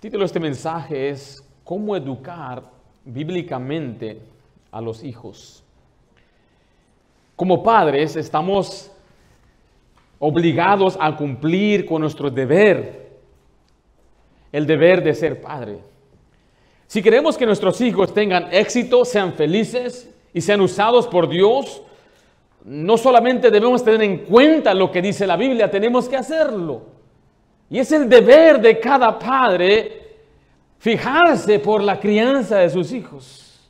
Título de este mensaje es ¿Cómo educar bíblicamente a los hijos? Como padres estamos obligados a cumplir con nuestro deber, el deber de ser padre. Si queremos que nuestros hijos tengan éxito, sean felices y sean usados por Dios, no solamente debemos tener en cuenta lo que dice la Biblia, tenemos que hacerlo. Y es el deber de cada padre fijarse por la crianza de sus hijos.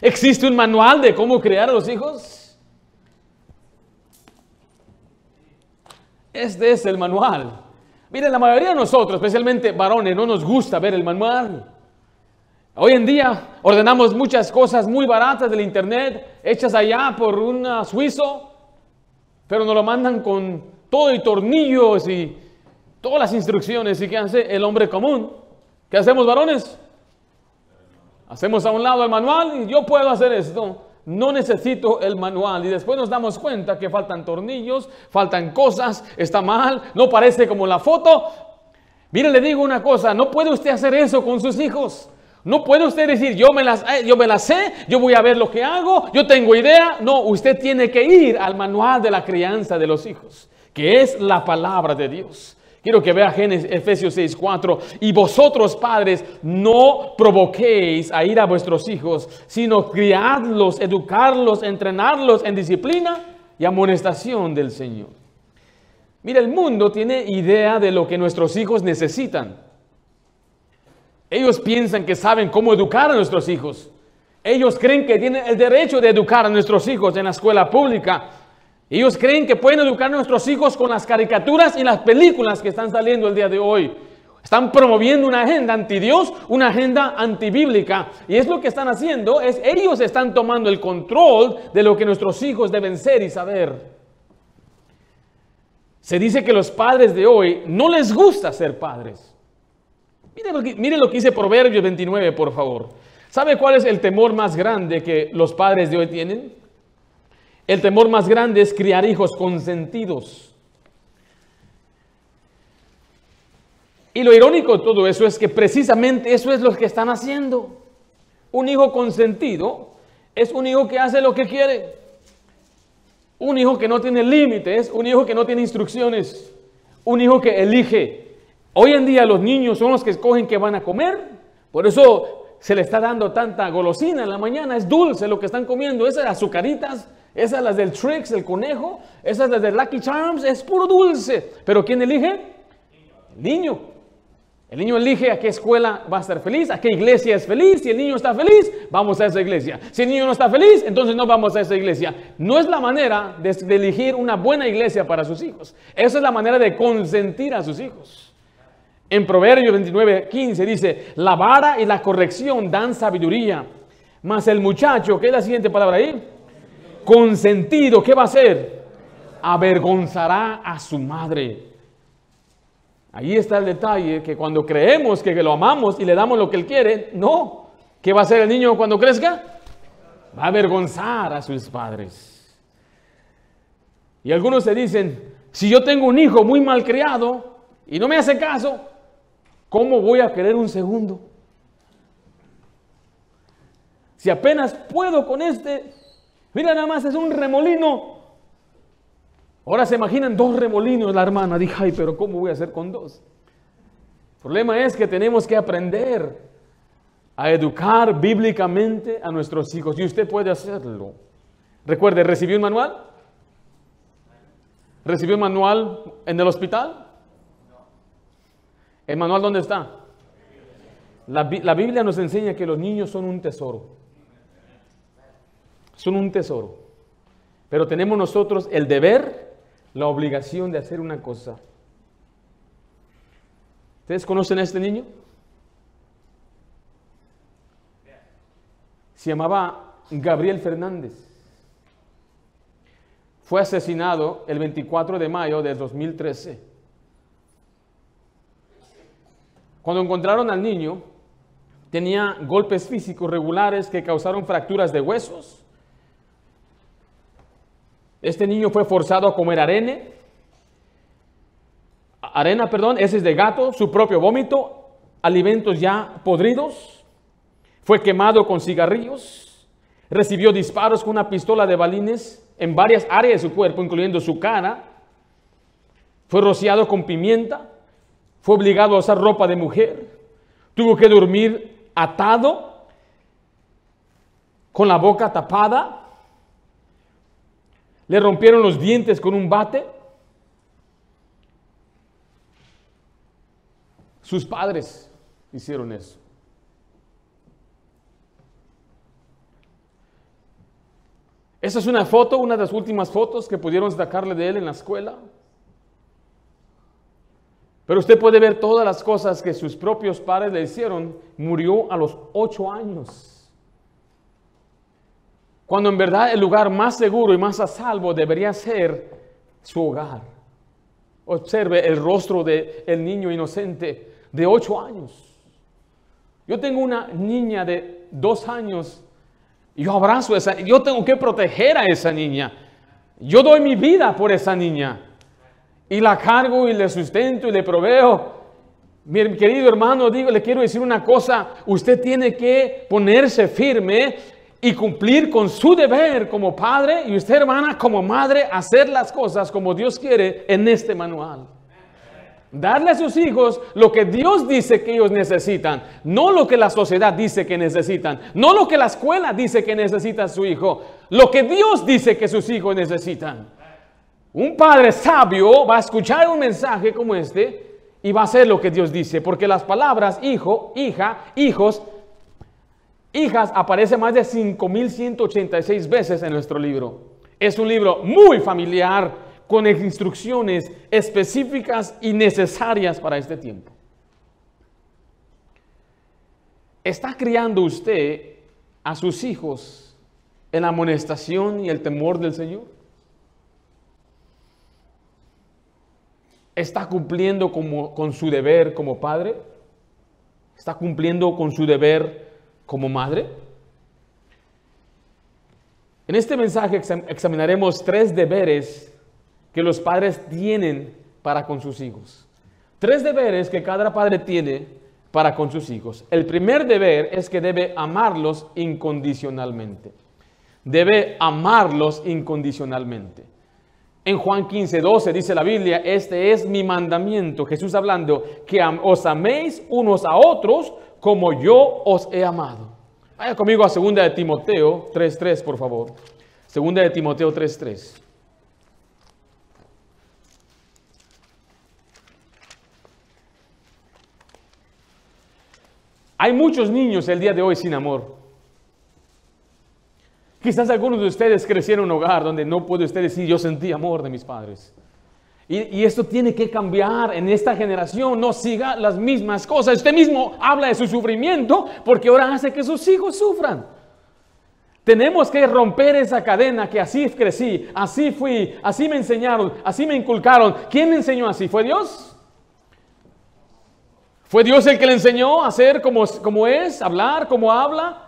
¿Existe un manual de cómo criar a los hijos? Este es el manual. Miren, la mayoría de nosotros, especialmente varones, no nos gusta ver el manual. Hoy en día ordenamos muchas cosas muy baratas del internet, hechas allá por un suizo, pero nos lo mandan con todo y tornillos y todas las instrucciones. ¿Y qué hace el hombre común? ¿Qué hacemos, varones? Hacemos a un lado el manual y yo puedo hacer esto. No necesito el manual. Y después nos damos cuenta que faltan tornillos, faltan cosas, está mal, no parece como la foto. Mire, le digo una cosa, no puede usted hacer eso con sus hijos. No puede usted decir, yo me, las, eh, yo me las sé, yo voy a ver lo que hago, yo tengo idea. No, usted tiene que ir al manual de la crianza de los hijos, que es la palabra de Dios. Quiero que vea Génesis, Efesios 6, 4. Y vosotros, padres, no provoquéis a ir a vuestros hijos, sino criadlos, educarlos, entrenarlos en disciplina y amonestación del Señor. Mira, el mundo tiene idea de lo que nuestros hijos necesitan. Ellos piensan que saben cómo educar a nuestros hijos. Ellos creen que tienen el derecho de educar a nuestros hijos en la escuela pública. Ellos creen que pueden educar a nuestros hijos con las caricaturas y las películas que están saliendo el día de hoy. Están promoviendo una agenda anti Dios, una agenda antibíblica. Y es lo que están haciendo, es ellos están tomando el control de lo que nuestros hijos deben ser y saber. Se dice que los padres de hoy no les gusta ser padres. Mire lo, que, dice Proverbios 29, por favor. ¿Sabe cuál es el temor más grande que los padres de hoy tienen? El temor más grande es criar hijos consentidos. Y lo irónico de todo eso es que precisamente eso es lo que están haciendo. Un hijo consentido es un hijo que hace lo que quiere. Un hijo que no tiene límites, un hijo que no tiene instrucciones, un hijo que elige Hoy en día los niños son los que escogen qué van a comer. Por eso se le está dando tanta golosina en la mañana. Es dulce lo que están comiendo. Esas azucaritas, esas las del Trix, el conejo, esas las del Lucky Charms, es puro dulce. Pero ¿quién elige? El niño. El niño elige a qué escuela va a estar feliz, a qué iglesia es feliz. Si el niño está feliz, vamos a esa iglesia. Si el niño no está feliz, entonces no vamos a esa iglesia. No es la manera de, de elegir una buena iglesia para sus hijos. Esa es la manera de consentir a sus hijos. En Proverbios 29, 15 dice, la vara y la corrección dan sabiduría, mas el muchacho, ¿qué es la siguiente palabra ahí? Consentido, ¿qué va a hacer? Avergonzará a su madre. Ahí está el detalle, que cuando creemos que lo amamos y le damos lo que él quiere, no. ¿Qué va a hacer el niño cuando crezca? Va a avergonzar a sus padres. Y algunos se dicen, si yo tengo un hijo muy mal criado y no me hace caso, ¿Cómo voy a querer un segundo? Si apenas puedo con este, mira nada más, es un remolino. Ahora se imaginan dos remolinos, la hermana dijo, ay, pero ¿cómo voy a hacer con dos? El problema es que tenemos que aprender a educar bíblicamente a nuestros hijos y usted puede hacerlo. Recuerde, ¿recibió un manual? ¿Recibió un manual en el hospital? ¿El manual dónde está? La, Biblia nos enseña que los niños son un tesoro. Son un tesoro. Pero tenemos nosotros el deber, la obligación de hacer una cosa. ¿Ustedes conocen a este niño? Se llamaba Gabriel Fernández. Fue asesinado el 24 de mayo de 2013 Cuando encontraron al niño, tenía golpes físicos regulares que causaron fracturas de huesos. Este niño fue forzado a comer arena, arena, perdón, ese es de gato, su propio vómito, alimentos ya podridos, fue quemado con cigarrillos, recibió disparos con una pistola de balines en varias áreas de su cuerpo, incluyendo su cara, fue rociado con pimienta, fue obligado a usar ropa de mujer, tuvo que dormir atado, con la boca tapada, le rompieron los dientes con un bate. Sus padres hicieron eso. Esa es una foto, una de las últimas fotos que pudieron sacarle de él en la escuela. Pero usted puede ver todas las cosas que sus propios padres le hicieron. Murió a los ocho años. Cuando en verdad el lugar más seguro y más a salvo debería ser su hogar. Observe el rostro del el niño inocente de ocho años. Yo tengo una niña de dos años. Yo abrazo a esa, yo tengo que proteger a esa niña. Yo doy mi vida por esa niña. Y la cargo y le sustento y le proveo. Mi querido hermano, digo, le quiero decir una cosa. Usted tiene que ponerse firme y cumplir con su deber como padre y usted hermana como madre, hacer las cosas como Dios quiere en este manual. Darle a sus hijos lo que Dios dice que ellos necesitan, no lo que la sociedad dice que necesitan, no lo que la escuela dice que necesita su hijo, lo que Dios dice que sus hijos necesitan. Un padre sabio va a escuchar un mensaje como este y va a hacer lo que Dios dice, porque las palabras hijo, hija, hijos hijas aparece más de 5.186 veces en nuestro libro. Es un libro muy familiar con instrucciones específicas y necesarias para este tiempo. ¿Está criando usted a sus hijos en la amonestación y el temor del Señor? ¿Está cumpliendo con su deber como padre? ¿Está cumpliendo con su deber como madre? En este mensaje examinaremos tres deberes que los padres tienen para con sus hijos. Tres deberes que cada padre tiene para con sus hijos. El primer deber es que debe amarlos incondicionalmente. Debe amarlos incondicionalmente. En Juan 15, 12 dice la Biblia, este es mi mandamiento, Jesús hablando, que os améis unos a otros como yo os he amado. Vaya conmigo a 2 de Timoteo 3.3, por favor. 2 de Timoteo 3.3. Hay muchos niños el día de hoy sin amor. Quizás algunos de ustedes crecieron en un hogar donde no puede usted decir yo sentí amor de mis padres. Y, esto tiene que cambiar en esta generación. No siga las mismas cosas. Usted mismo habla de su sufrimiento porque ahora hace que sus hijos sufran. Tenemos que romper esa cadena que así crecí, así fui, así me enseñaron, así me inculcaron. ¿Quién me enseñó así? ¿Fue Dios? ¿Fue Dios el que le enseñó a ser como, como es, hablar como habla?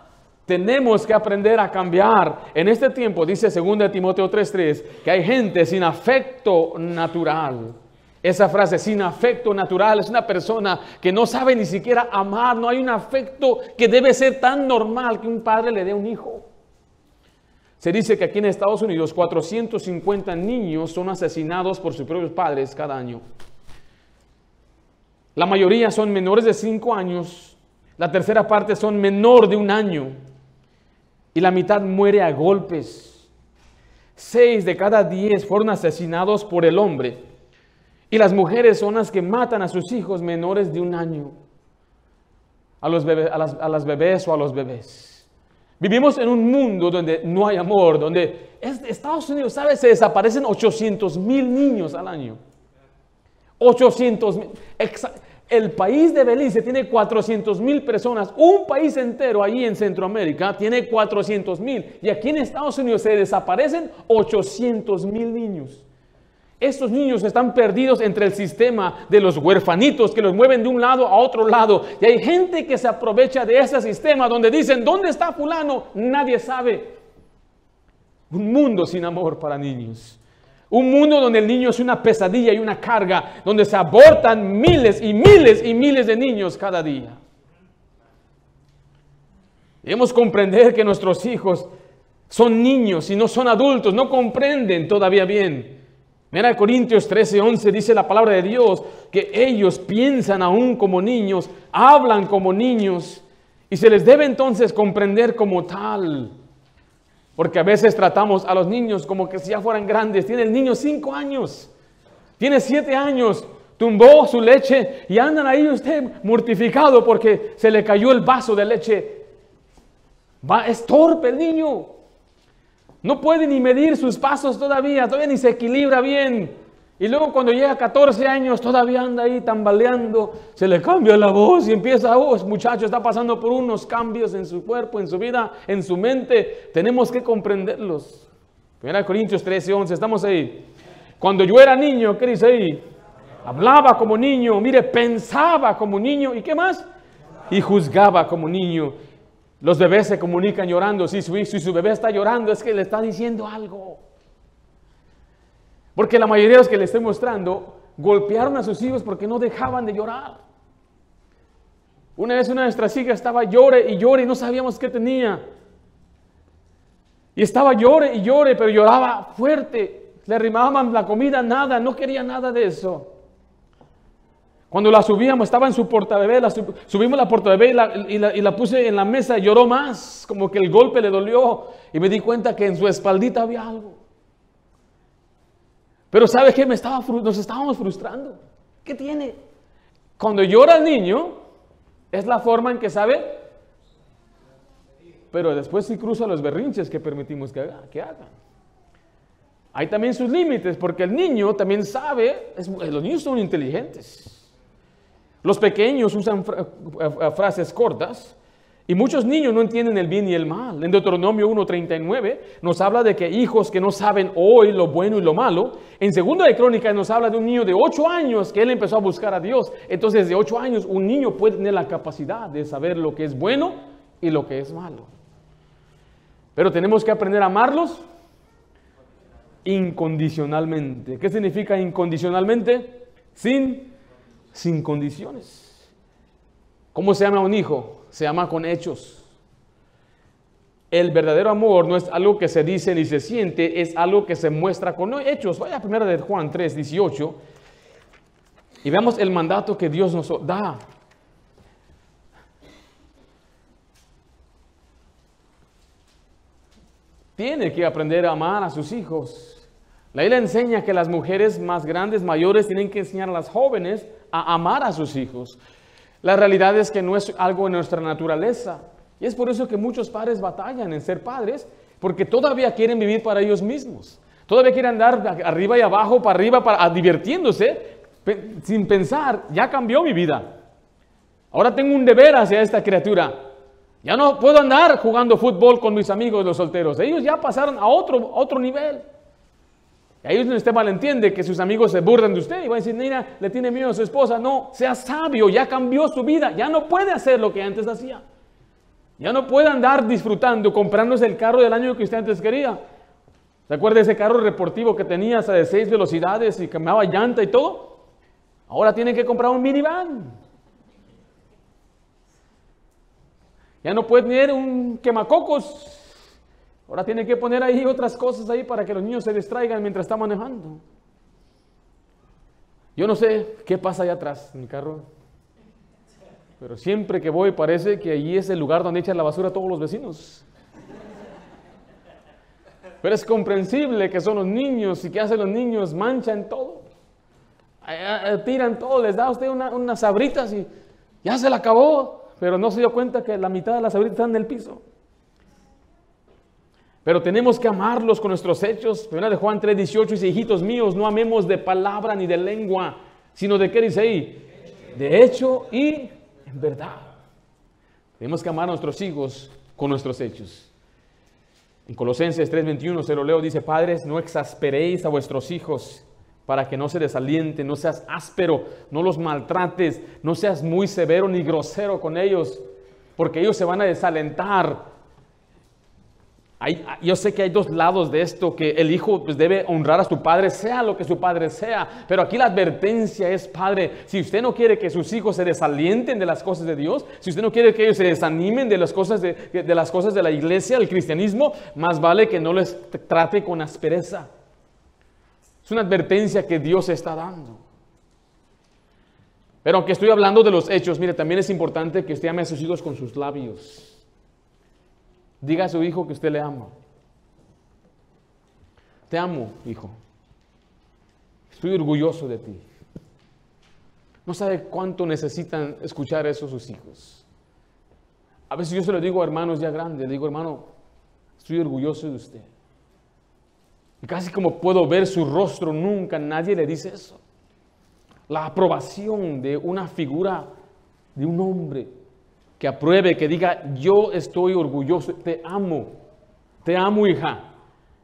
Tenemos que aprender a cambiar. En este tiempo, dice 2 Timoteo 3:3, que hay gente sin afecto natural. Esa frase, sin afecto natural, es una persona que no sabe ni siquiera amar, no hay un afecto que debe ser tan normal que un padre le dé a un hijo. Se dice que aquí en Estados Unidos 450 niños son asesinados por sus propios padres cada año. La mayoría son menores de 5 años, la tercera parte son menor de un año y la mitad muere a golpes. Seis de cada diez fueron asesinados por el hombre. Y las mujeres son las que matan a sus hijos menores de un año. A, los a, las, bebés o a los bebés. Vivimos en un mundo donde no hay amor, donde Estados Unidos, ¿sabes? Se desaparecen 800 mil niños al año. 800 mil. El país de Belice tiene 400 mil personas. Un país entero ahí en Centroamérica tiene 400 mil. Y aquí en Estados Unidos se desaparecen 800 mil niños. Estos niños están perdidos entre el sistema de los huerfanitos que los mueven de un lado a otro lado. Y hay gente que se aprovecha de ese sistema donde dicen, ¿dónde está fulano? Nadie sabe. Un mundo sin amor para niños. Un mundo donde el niño es una pesadilla y una carga, donde se abortan miles y miles y miles de niños cada día. Debemos comprender que nuestros hijos son niños y no son adultos, no comprenden todavía bien. Mira Corintios 13, 11 dice la palabra de Dios que ellos piensan aún como niños, hablan como niños y se les debe entonces comprender como tal. Porque a veces tratamos a los niños como que si ya fueran grandes. Tiene el niño cinco años, tiene siete años, tumbó su leche y andan ahí usted mortificado porque se le cayó el vaso de leche. Va, es torpe el niño. No puede ni medir sus pasos todavía, todavía ni se equilibra bien. Y luego cuando llega a 14 años todavía anda ahí tambaleando, se le cambia la voz y empieza, oh, muchacho está pasando por unos cambios en su cuerpo, en su vida, en su mente. Tenemos que comprenderlos. 1 Corintios 13, 11, estamos ahí. Cuando yo era niño, ¿qué dice ahí? Hablaba como niño, mire, pensaba como niño. ¿Y qué más? Y juzgaba como niño. Los bebés se comunican llorando. Si su, si su bebé está llorando es que le está diciendo algo. Porque la mayoría de los que le estoy mostrando golpearon a sus hijos porque no dejaban de llorar. Una vez una de nuestras hijas estaba llore y llore y no sabíamos qué tenía. Y estaba llore y llore, pero lloraba fuerte. Le arrimaban la comida, nada, no quería nada de eso. Cuando la subíamos, estaba en su portabebé, la subimos la portabebé y la, y, la, y la puse en la mesa lloró más, como que el golpe le dolió y me di cuenta que en su espaldita había algo. Pero ¿sabe qué? Me estaba, nos estábamos frustrando. ¿Qué tiene? Cuando llora el niño, es la forma en que sabe, pero después sí cruza los berrinches que permitimos que, haga, que hagan. Hay también sus límites, porque el niño también sabe, los niños son inteligentes. Los pequeños usan eh, eh, frases cortas y muchos niños no entienden el bien y el mal. En Deuteronomio 1.39 nos habla de que hijos que no saben hoy lo bueno y lo malo. En Segunda de Crónicas nos habla de un niño de 8 años que él empezó a buscar a Dios. Entonces de 8 años un niño puede tener la capacidad de saber lo que es bueno y lo que es malo. Pero tenemos que aprender a amarlos incondicionalmente. ¿Qué significa incondicionalmente? Sin sin condiciones. ¿Cómo se llama un hijo? Se llama con hechos. El verdadero amor no es algo que se dice ni se siente, es algo que se muestra con hechos. Vaya a de Juan 3, 18 y veamos el mandato que Dios nos da. Tiene que aprender a amar a sus hijos. La Biblia enseña que las mujeres más grandes, mayores, tienen que enseñar a las jóvenes a amar a sus hijos. La realidad es que no es algo en nuestra naturaleza. Y es por eso que muchos padres batallan en ser padres, porque todavía quieren vivir para ellos mismos. Todavía quieren andar arriba y abajo, para arriba, para, divirtiéndose, sin pensar, ya cambió mi vida. Ahora tengo un deber hacia esta criatura. Ya no puedo andar jugando fútbol con mis amigos los solteros. Ellos ya pasaron a otro, otro nivel. Y ahí es donde usted malentiende que sus amigos se burlan de usted y van a decir, mira, le tiene miedo a su esposa. No, sea sabio, ya cambió su vida, ya no puede hacer lo que antes hacía. Ya no puede andar disfrutando, comprándose el carro del año que usted antes quería. ¿Se acuerda de ese carro deportivo que tenía hasta de seis velocidades y cambiaba llanta y todo? Ahora tiene que comprar un minivan. Ya no puede tener un quemacocos Ahora tiene que poner ahí otras cosas ahí para que los niños se distraigan mientras está manejando. Yo no sé qué pasa allá atrás en mi carro. Pero siempre que voy parece que allí es el lugar donde echan la basura a todos los vecinos. Pero es comprensible que son los niños y que hacen los niños, manchan todo. Tiran todo, les da a usted unas sabritas y ya se la acabó. Pero no se dio cuenta que la mitad de las sabritas están en el piso. Pero tenemos que amarlos con nuestros hechos. Primera de Juan 3, 18 dice, hijitos míos, no amemos de palabra ni de lengua, sino de qué dice ahí? De hecho y en verdad. Tenemos que amar a nuestros hijos con nuestros hechos. En Colosenses 3:21 se lo leo, dice, padres, no exasperéis a vuestros hijos para que no se desalienten, no seas áspero, no los maltrates, no seas muy severo ni grosero con ellos, porque ellos se van a desalentar Hay- yo sé que hay dos lados de esto, que el hijo pues, debe honrar a su padre, sea lo que su padre sea, pero aquí la advertencia es, padre, si usted no quiere que sus hijos se desalienten de las cosas de Dios, si usted no quiere que ellos se desanimen de las cosas de, las cosas de la iglesia, del cristianismo, más vale que no les trate con aspereza. Es una advertencia que Dios está dando. Pero aunque estoy hablando de los hechos, mire, también es importante que usted ame a sus hijos con sus labios. Diga a su hijo que usted le ama. Te amo, hijo. Estoy orgulloso de ti. No sabe cuánto necesitan escuchar eso sus hijos. A veces yo se lo digo a hermanos ya grandes, le digo, hermano, estoy orgulloso de usted. Y casi como puedo ver su rostro, nunca nadie le dice eso. La aprobación de una figura, de un hombre que apruebe, que diga, yo estoy orgulloso, te amo, te amo hija.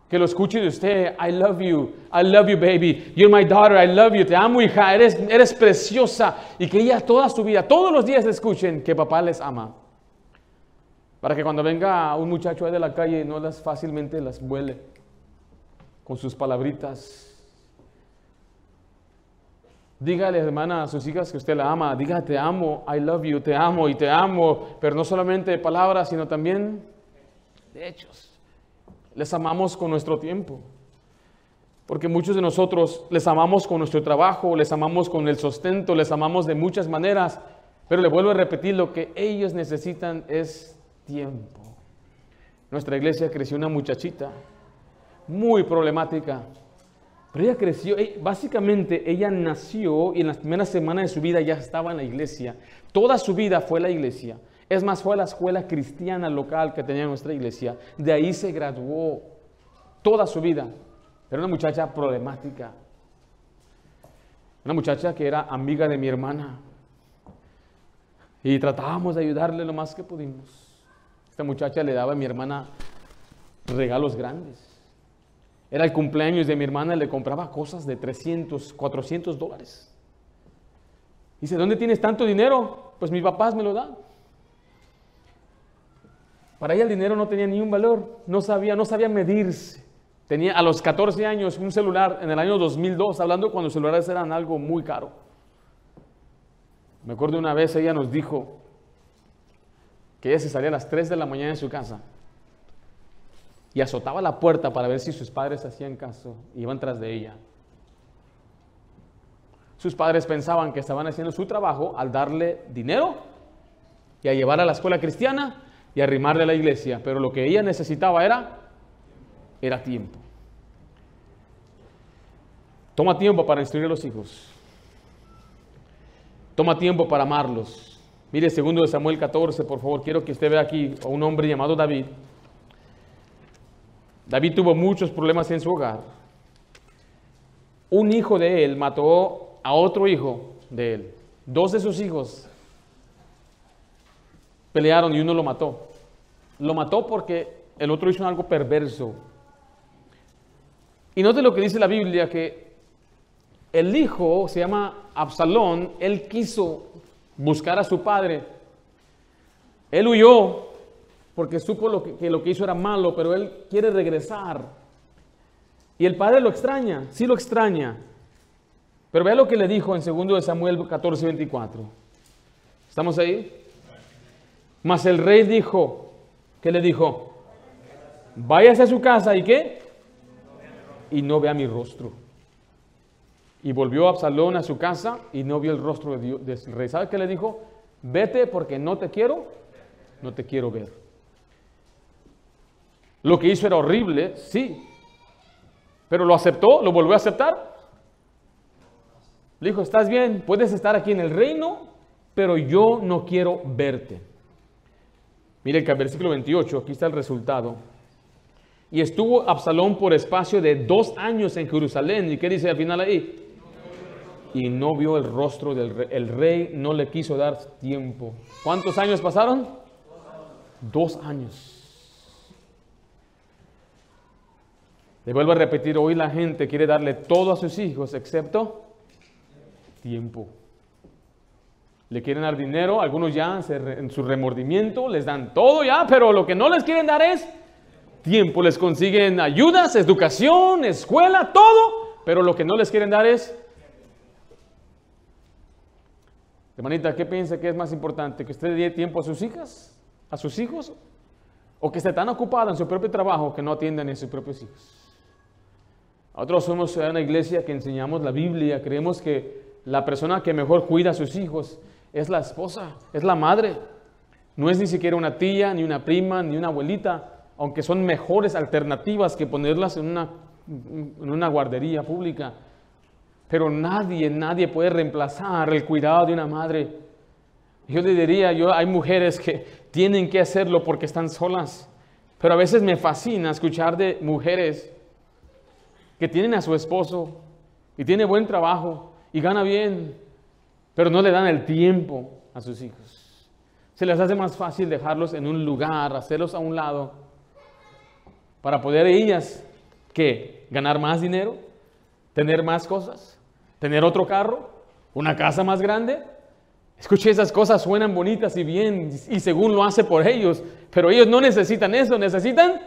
Que lo escuche de usted, I love you, I love you baby, you're my daughter, I love you, te amo hija, eres, eres preciosa. Y que ella toda su vida, todos los días escuchen que papá les ama. Para que cuando venga un muchacho de la calle no las fácilmente las vuele con sus palabritas. Dígale, hermana, a sus hijas que usted la ama. Diga, te amo, I love you, te amo y te amo. Pero no solamente de palabras, sino también de hechos. Les amamos con nuestro tiempo. Porque muchos de nosotros les amamos con nuestro trabajo, les amamos con el sustento, les amamos de muchas maneras. Pero le vuelvo a repetir, lo que ellos necesitan es tiempo. Nuestra iglesia creció una muchachita muy problemática. Pero ella creció, eh, básicamente ella nació y en las primeras semanas de su vida ya estaba en la iglesia. Toda su vida fue la iglesia. Es más, fue a la escuela cristiana local que tenía nuestra iglesia. De ahí se graduó toda su vida. Era una muchacha problemática. Una muchacha que era amiga de mi hermana. Y tratábamos de ayudarle lo más que pudimos. Esta muchacha le daba a mi hermana regalos grandes. Era el cumpleaños de mi hermana y le compraba cosas de 300, 400 dólares. Dice, ¿dónde tienes tanto dinero? Pues mis papás me lo dan. Para ella el dinero no tenía ni un valor, no sabía, no sabía medirse. Tenía a los 14 años un celular en el año 2002, hablando cuando los celulares eran algo muy caro. Me acuerdo una vez ella nos dijo que ella se salía a las 3 de la mañana de su casa y azotaba la puerta para ver si sus padres hacían caso y iban tras de ella. Sus padres pensaban que estaban haciendo su trabajo al darle dinero y a llevar a la escuela cristiana y arrimarle a la iglesia, pero lo que ella necesitaba era era tiempo. Toma tiempo para instruir a los hijos. Toma tiempo para amarlos. Mire, segundo de Samuel 14, por favor, quiero que usted vea aquí a un hombre llamado David. David tuvo muchos problemas en su hogar. Un hijo de él mató a otro hijo de él. Dos de sus hijos pelearon y uno lo mató. Lo mató porque el otro hizo algo perverso. Y note lo que dice la Biblia, que el hijo se llama Absalón, él quiso buscar a su padre. Él huyó porque supo lo que, lo que hizo era malo, pero él quiere regresar. Y el padre lo extraña, sí lo extraña. Pero vea lo que le dijo en 2 de Samuel 14, 24. ¿Estamos ahí? Mas el rey dijo, ¿qué le dijo? Váyase a su casa y qué? Y no vea mi rostro. Y volvió Absalón a su casa y no vio el rostro de Dios, del rey. ¿Sabe qué le dijo? Vete porque no te quiero, no te quiero ver. Lo que hizo era horrible, sí. Pero lo aceptó, lo volvió a aceptar. Le dijo, estás bien, puedes estar aquí en el reino, pero yo no quiero verte. Mire el versículo 28, aquí está el resultado. Y estuvo Absalón por espacio de dos años en Jerusalén. ¿Y qué dice al final ahí? Y no vio el rostro del rey. El rey no le quiso dar tiempo. ¿Cuántos años pasaron? Dos años. Le vuelvo a repetir, hoy la gente quiere darle todo a sus hijos excepto tiempo. Le quieren dar dinero, algunos ya en su remordimiento les dan todo ya, pero lo que no les quieren dar es tiempo, les consiguen ayudas, educación, escuela, todo, pero lo que no les quieren dar es... Hermanita, ¿qué piensa que es más importante? ¿Que usted dé tiempo a sus hijas? ¿A sus hijos? ¿O que esté tan ocupada en su propio trabajo que no atiendan a sus propios hijos? Nosotros somos una iglesia que enseñamos la Biblia, creemos que la persona que mejor cuida a sus hijos es la esposa, es la madre. No es ni siquiera una tía, ni una prima, ni una abuelita, aunque son mejores alternativas que ponerlas en una, en una guardería pública. Pero nadie, nadie puede reemplazar el cuidado de una madre. Yo le diría, yo hay mujeres que tienen que hacerlo porque están solas, pero a veces me fascina escuchar de mujeres que tienen a su esposo y tiene buen trabajo y gana bien, pero no le dan el tiempo a sus hijos. Se les hace más fácil dejarlos en un lugar, hacerlos a un lado, para poder ellas, ¿qué? Ganar más dinero, tener más cosas, tener otro carro, una casa más grande. Escuche, esas cosas suenan bonitas y bien, y según lo hace por ellos, pero ellos no necesitan eso, necesitan,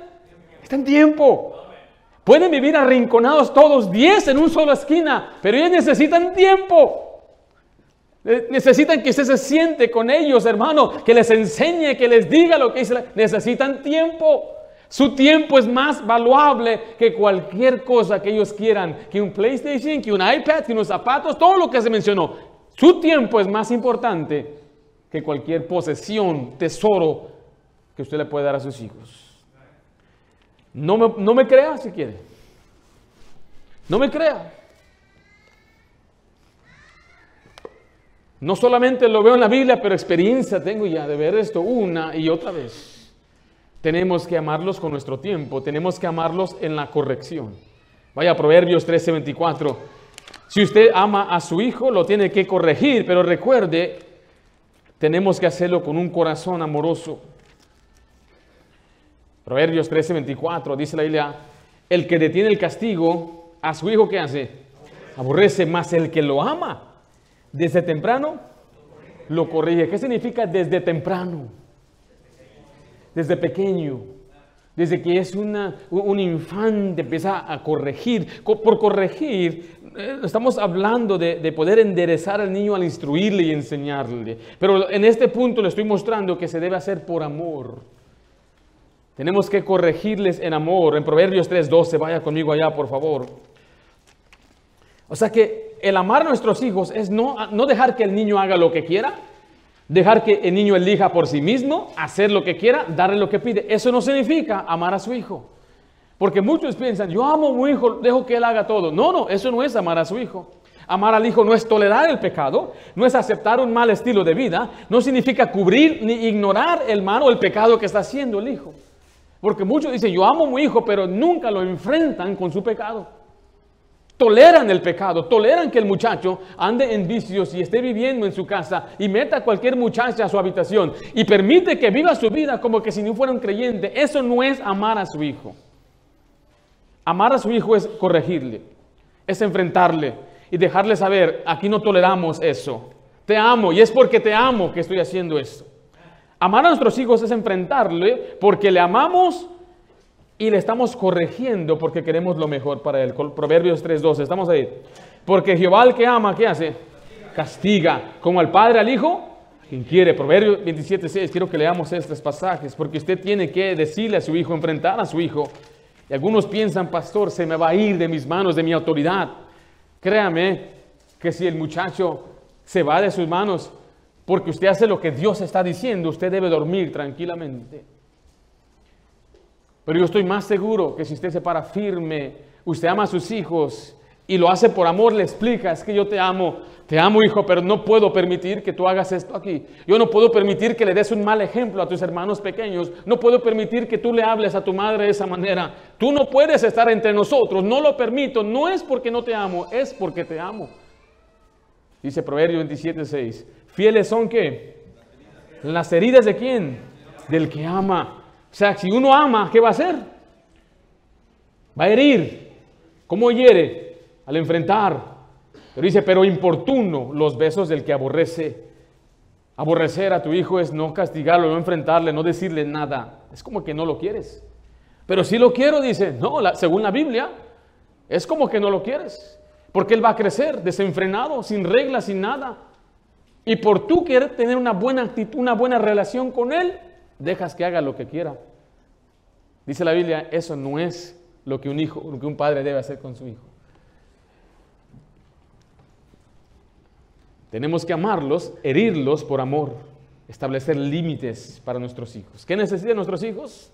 necesitan tiempo. Pueden vivir arrinconados todos, 10 en una sola esquina, pero ellos necesitan tiempo. Necesitan que usted se siente con ellos, hermano, que les enseñe, que les diga lo que dice. Necesitan tiempo. Su tiempo es más valuable que cualquier cosa que ellos quieran, que un PlayStation, que un iPad, que unos zapatos, todo lo que se mencionó. Su tiempo es más importante que cualquier posesión, tesoro que usted le puede dar a sus hijos. No me, no me crea si quiere. No me crea. No solamente lo veo en la Biblia, pero experiencia tengo ya de ver esto una y otra vez. Tenemos que amarlos con nuestro tiempo, tenemos que amarlos en la corrección. Vaya Proverbios 13:24. Si usted ama a su hijo, lo tiene que corregir, pero recuerde, tenemos que hacerlo con un corazón amoroso. Proverbios 13, 24, dice la Biblia, el que detiene el castigo a su hijo, ¿qué hace? Aborrece, más el que lo ama desde temprano lo corrige. ¿Qué significa desde temprano? Desde pequeño. Desde que es una, un infante empieza a corregir. Por corregir, eh, estamos hablando de, de, poder enderezar al niño al instruirle y enseñarle. Pero en este punto le estoy mostrando que se debe hacer por amor. Tenemos que corregirles en amor. En Proverbios 3:12, vaya conmigo allá, por favor. O sea que el amar a nuestros hijos es no, no dejar que el niño haga lo que quiera, dejar que el niño elija por sí mismo, hacer lo que quiera, darle lo que pide. Eso no significa amar a su hijo. Porque muchos piensan, yo amo a mi hijo, dejo que él haga todo. No, no, eso no es amar a su hijo. Amar al hijo no es tolerar el pecado, no es aceptar un mal estilo de vida, no significa cubrir ni ignorar el mal o el pecado que está haciendo el hijo. Porque muchos dicen, yo amo a mi hijo, pero nunca lo enfrentan con su pecado. Toleran el pecado, toleran que el muchacho ande en vicios y esté viviendo en su casa y meta a cualquier muchacha a su habitación y permite que viva su vida como que si no fuera un creyente. Eso no es amar a su hijo. Amar a su hijo es corregirle, es enfrentarle y dejarle saber, aquí no toleramos eso. Te amo y es porque te amo que estoy haciendo esto. Amar a nuestros hijos es enfrentarle porque le amamos y le estamos corrigiendo porque queremos lo mejor para él. Proverbios 3.12, estamos ahí. Porque Jehová al que ama, ¿qué hace? Castiga. Como al padre al hijo, quien quiere. Proverbios 27.6, quiero que leamos estos pasajes porque usted tiene que decirle a su hijo, enfrentar a su hijo. Y algunos piensan, pastor, se me va a ir de mis manos, de mi autoridad. Créame que si el muchacho se va de sus manos, porque usted hace lo que Dios está diciendo, usted debe dormir tranquilamente. Pero yo estoy más seguro que si usted se para firme, usted ama a sus hijos y lo hace por amor, le explica, es que yo te amo, te amo hijo, pero no puedo permitir que tú hagas esto aquí. Yo no puedo permitir que le des un mal ejemplo a tus hermanos pequeños. No puedo permitir que tú le hables a tu madre de esa manera. Tú no puedes estar entre nosotros, no lo permito. No es porque no te amo, es porque te amo. Dice Proverbio 27, 6. Fieles son que las heridas de quién? Del que ama. O sea, si uno ama, ¿qué va a hacer? Va a herir. ¿Cómo hiere? Al enfrentar. Pero dice, pero importuno los besos del que aborrece. Aborrecer a tu hijo es no castigarlo, no enfrentarle, no decirle nada. Es como que no lo quieres. Pero si lo quiero, dice, no, según la Biblia, es como que no lo quieres. Porque él va a crecer desenfrenado, sin reglas, sin nada. Y por tú querer tener una buena actitud, una buena relación con él, dejas que haga lo que quiera. Dice la Biblia, eso no es lo que un hijo, lo que un padre debe hacer con su hijo. Tenemos que amarlos, herirlos por amor, establecer límites para nuestros hijos. ¿Qué necesitan nuestros hijos?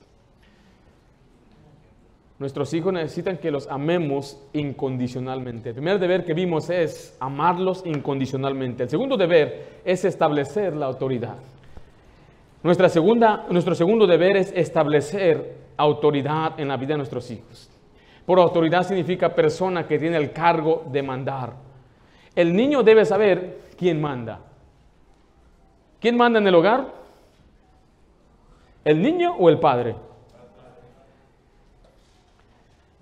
Nuestros hijos necesitan que los amemos incondicionalmente. El primer deber que vimos es amarlos incondicionalmente. El segundo deber es establecer la autoridad. Nuestra segunda, nuestro segundo deber es establecer autoridad en la vida de nuestros hijos. Por autoridad significa persona que tiene el cargo de mandar. El niño debe saber quién manda. ¿Quién manda en el hogar? ¿El niño o el padre?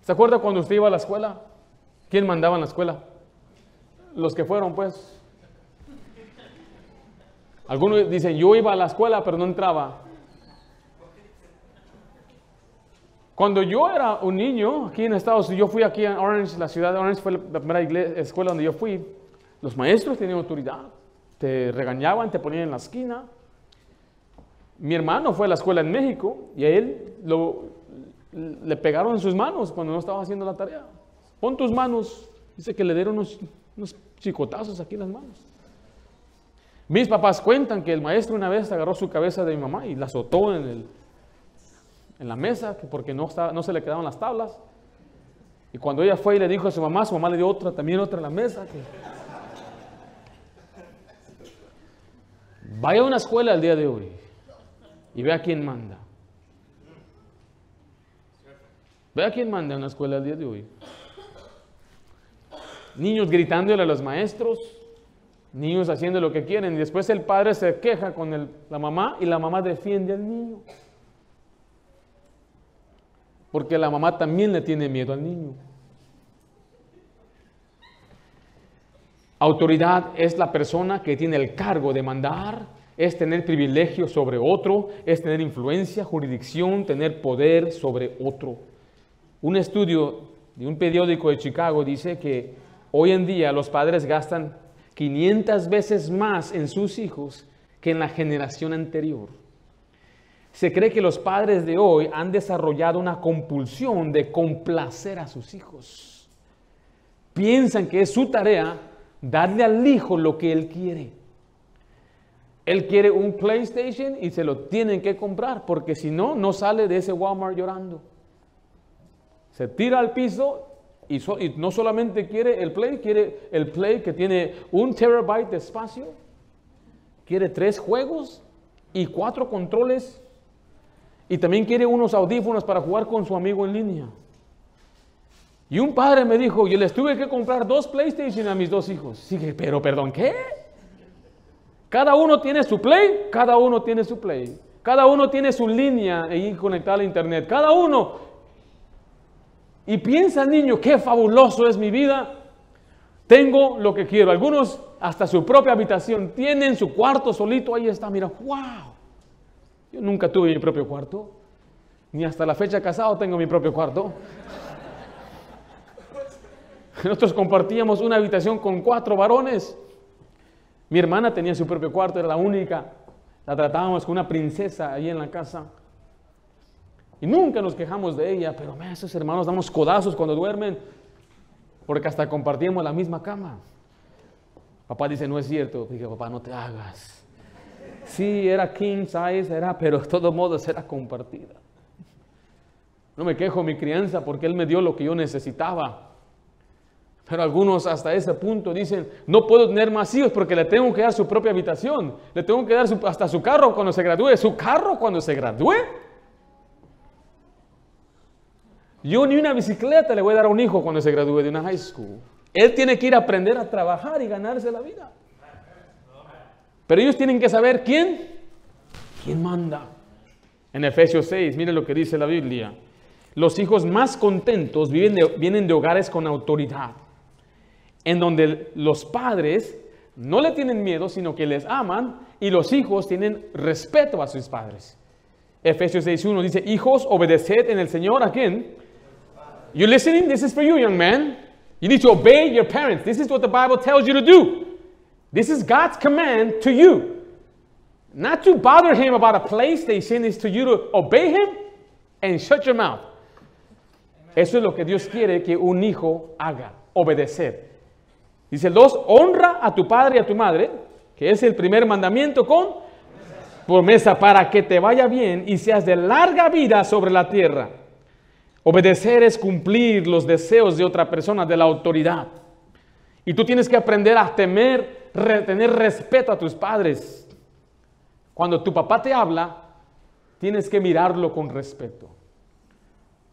¿Se acuerda cuando usted iba a la escuela? ¿Quién mandaba en la escuela? Los que fueron, pues. Algunos dicen, yo iba a la escuela, pero no entraba. Cuando yo era un niño aquí en Estados Unidos, yo fui aquí en Orange, la ciudad de Orange fue la primera escuela donde yo fui. Los maestros tenían autoridad, te regañaban, te ponían en la esquina. Mi hermano fue a la escuela en México y a él lo, le pegaron en sus manos cuando no estaba haciendo la tarea. Pon tus manos. Dice que le dieron unos, chicotazos aquí en las manos. Mis papás cuentan que el maestro una vez agarró su cabeza de mi mamá y la azotó en, el, en la mesa porque no, estaba, no se le quedaban las tablas. Y cuando ella fue y le dijo a su mamá, su mamá le dio otra, también otra en la mesa. Vaya a una escuela el día de hoy y vea quién manda. Vea quién manda a una escuela el día de hoy. Niños gritándole a los maestros, niños haciendo lo que quieren, y después el padre se queja con la mamá y la mamá defiende al niño. Porque la mamá también le tiene miedo al niño. Autoridad es la persona que tiene el cargo de mandar, es tener privilegio sobre otro, es tener influencia, jurisdicción, tener poder sobre otro. Un estudio de un periódico de Chicago dice que hoy en día los padres gastan 500 veces más en sus hijos que en la generación anterior. Se cree que los padres de hoy han desarrollado una compulsión de complacer a sus hijos. Piensan que es su tarea darle al hijo lo que él quiere. Él quiere un PlayStation y se lo tienen que comprar, porque si no, no sale de ese Walmart llorando. Se tira al piso y, no solamente quiere el Play, quiere el Play que tiene un terabyte de espacio, quiere tres juegos y cuatro controles y también quiere unos audífonos para jugar con su amigo en línea. Y un padre me dijo, yo les tuve que comprar dos PlayStation a mis dos hijos. Sigue, pero perdón, ¿qué? Cada uno tiene su Play, cada uno tiene su Play. Cada uno tiene su línea ahí conectada a internet. Cada uno. Y piensa, niño, qué fabuloso es mi vida. Tengo lo que quiero. Algunos hasta su propia habitación tienen su cuarto solito. Ahí está, mira, wow. Yo nunca tuve mi propio cuarto. Ni hasta la fecha casado tengo mi propio cuarto. Nosotros compartíamos una habitación con cuatro varones. Mi hermana tenía su propio cuarto, era la única. La tratábamos como una princesa ahí en la casa. Y nunca nos quejamos de ella, pero esos hermanos damos codazos cuando duermen, porque hasta compartíamos la misma cama. Papá dice, no es cierto. Dije, papá, no te hagas. Sí, era king size, era, pero de todos modos era compartida. No me quejo mi crianza porque él me dio lo que yo necesitaba. Pero algunos hasta ese punto dicen, no puedo tener más hijos porque le tengo que dar su propia habitación, le tengo que dar hasta su carro cuando se gradúe, su carro cuando se gradúe. Yo ni una bicicleta le voy a dar a un hijo cuando se gradúe de una high school. Él tiene que ir a aprender a trabajar y ganarse la vida. Pero ellos tienen que saber quién, quién manda. En Efesios 6, miren lo que dice la Biblia. Los hijos más contentos vienen de hogares con autoridad en donde los padres no le tienen miedo, sino que les aman y los hijos tienen respeto a sus padres. Efesios 6.1 dice, hijos, obedeced en el Señor. ¿A quién? You listening? This is for you, young man. You need to obey your parents. This is what the Bible tells you to do. This is God's command to you. Not to bother him about a PlayStation, is to you to obey him and shut your mouth. Eso es lo que Dios quiere que un hijo haga, obedecer. Dice 2, honra a tu padre y a tu madre, que es el primer mandamiento con promesa para que te vaya bien y seas de larga vida sobre la tierra. Obedecer es cumplir los deseos de otra persona, de la autoridad. Y tú tienes que aprender a temer, tener respeto a tus padres. Cuando tu papá te habla, tienes que mirarlo con respeto.